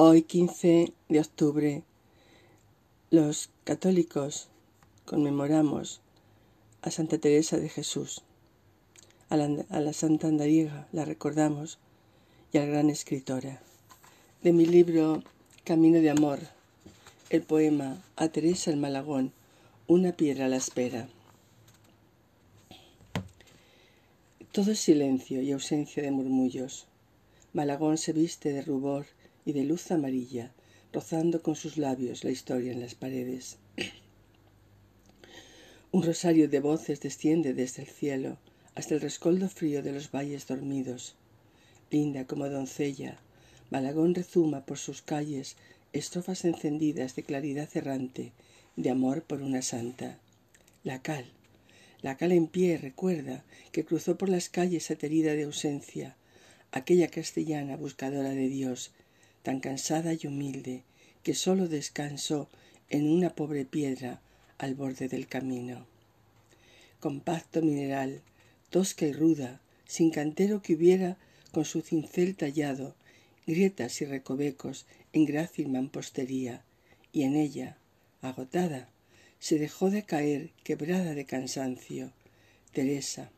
Hoy, 15 de octubre, los católicos conmemoramos a Santa Teresa de Jesús, a la, Santa Andariega, la recordamos, y a la gran escritora. De mi libro Camino de Amor, el poema A Teresa el Malagón, una piedra a la espera. Todo es silencio y ausencia de murmullos. Malagón se viste de rubor y de luz amarilla, rozando con sus labios la historia en las paredes. Un rosario de voces desciende desde el cielo hasta el rescoldo frío de los valles dormidos. Linda como doncella, Malagón rezuma por sus calles estrofas encendidas de claridad errante, de amor por una santa. La cal, la cal en pie recuerda que cruzó por las calles aterida de ausencia, aquella castellana buscadora de Dios tan cansada y humilde, que sólo descansó en una pobre piedra al borde del camino. Compacto mineral, tosca y ruda, sin cantero que hubiera con su cincel tallado, grietas y recovecos en grácil mampostería, y en ella, agotada, se dejó de caer, quebrada de cansancio, Teresa,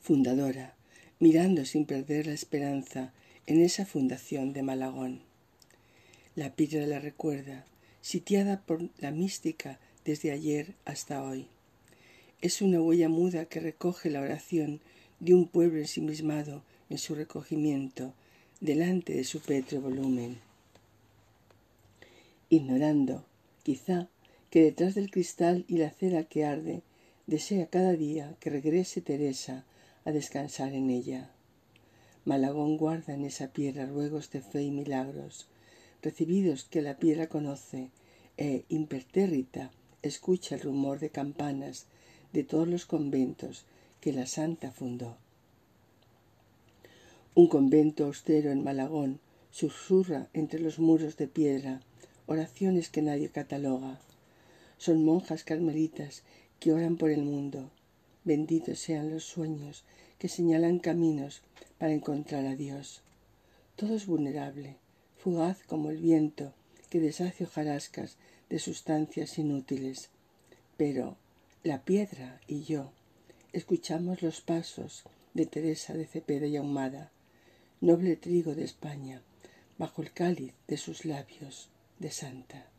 fundadora, mirando sin perder la esperanza en esa fundación de Malagón. La piedra la recuerda, sitiada por la mística desde ayer hasta hoy. Es una huella muda que recoge la oración de un pueblo ensimismado en su recogimiento delante de su pétreo volumen. Ignorando, quizá, que detrás del cristal y la cera que arde, desea cada día que regrese Teresa a descansar en ella. Malagón guarda en esa piedra ruegos de fe y milagros, recibidos que la piedra conoce, e impertérrita escucha el rumor de campanas de todos los conventos que la santa fundó. Un convento austero en Malagón susurra entre los muros de piedra oraciones que nadie cataloga. Son monjas carmelitas que oran por el mundo. Benditos sean los sueños que señalan caminos para encontrar a Dios. Todo es vulnerable, fugaz como el viento que deshace hojarascas de sustancias inútiles. Pero la piedra y yo escuchamos los pasos de Teresa de Cepeda y Ahumada, noble trigo de España, bajo el cáliz de sus labios de santa.